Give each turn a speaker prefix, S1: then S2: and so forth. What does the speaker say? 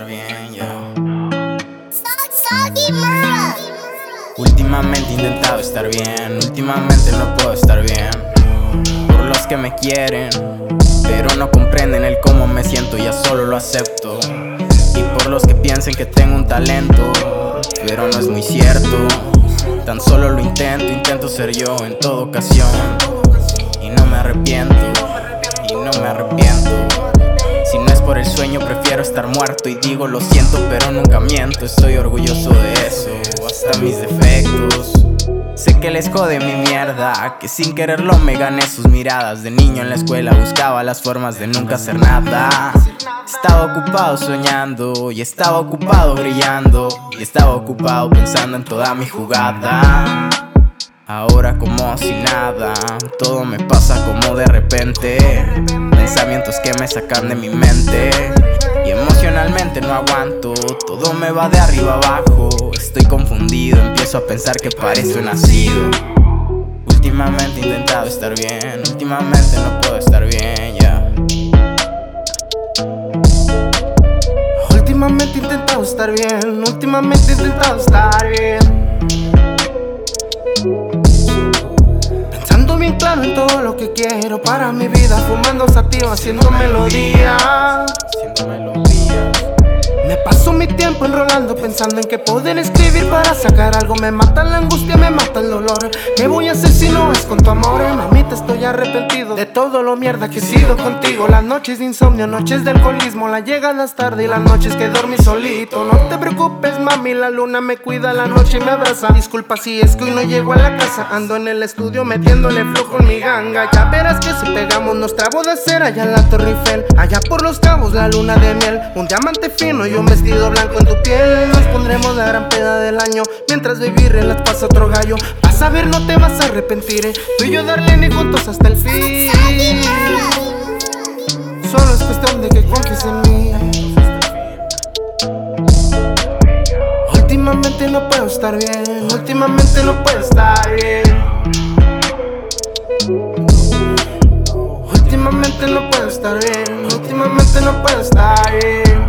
S1: estar bien, yeah. Últimamente he intentado estar bien, últimamente no puedo estar bien. Por los que me quieren, pero no comprenden el cómo me siento, ya solo lo acepto. Y por los que piensen que tengo un talento, pero no es muy cierto. Tan solo lo intento, intento ser yo en toda ocasión. Y no me arrepiento, y no me arrepiento prefiero estar muerto. Y digo lo siento, pero nunca miento. Estoy orgulloso de eso, hasta mis defectos. Sé que les jode mi mierda, que sin quererlo me gané sus miradas. De niño en la escuela buscaba las formas de nunca hacer nada. Estaba ocupado soñando y estaba ocupado brillando y estaba ocupado pensando en toda mi jugada. Ahora como si nada, todo me pasa como de repente. Pensamientos que me sacan de mi mente y emocionalmente no aguanto. Todo me va de arriba abajo. Estoy confundido, empiezo a pensar que parezco nacido. Últimamente he intentado estar bien, últimamente no puedo estar bien ya.
S2: Últimamente he intentado estar bien, últimamente he intentado estar bien. Quiero para mi vida, fumando sativa, haciendo melodía.
S1: Haciendo melodías.
S2: Me paso mi tiempo enrolando pensando en que poder escribir para sacar algo Me mata la angustia, me mata el dolor ¿Qué voy a hacer si no es con tu amor? Eh, Estoy arrepentido de todo lo mierda que he sido contigo. Las noches de insomnio, noches de alcoholismo Las llegadas tarde y las noches que dormí solito. No te preocupes, mami, la luna me cuida La noche me abraza. Disculpa si es que hoy no llego a la casa. Ando en el estudio metiéndole flujo en mi ganga. Ya verás que si pegamos nuestra boda será allá en la Torre Eiffel. Allá por los cabos, la luna de miel. Un diamante fino y un vestido blanco en tu piel. Nos pondremos la gran peda del año. Mientras baby relax pasa otro gallo Vas a ver, no te vas a arrepentir eh. Tú y yo darle ni juntos hasta el fin. Solo es cuestión de que confíes en mí. Últimamente no puedo estar bien Últimamente no puedo estar bien. Últimamente no puedo estar bien Últimamente no puedo estar bien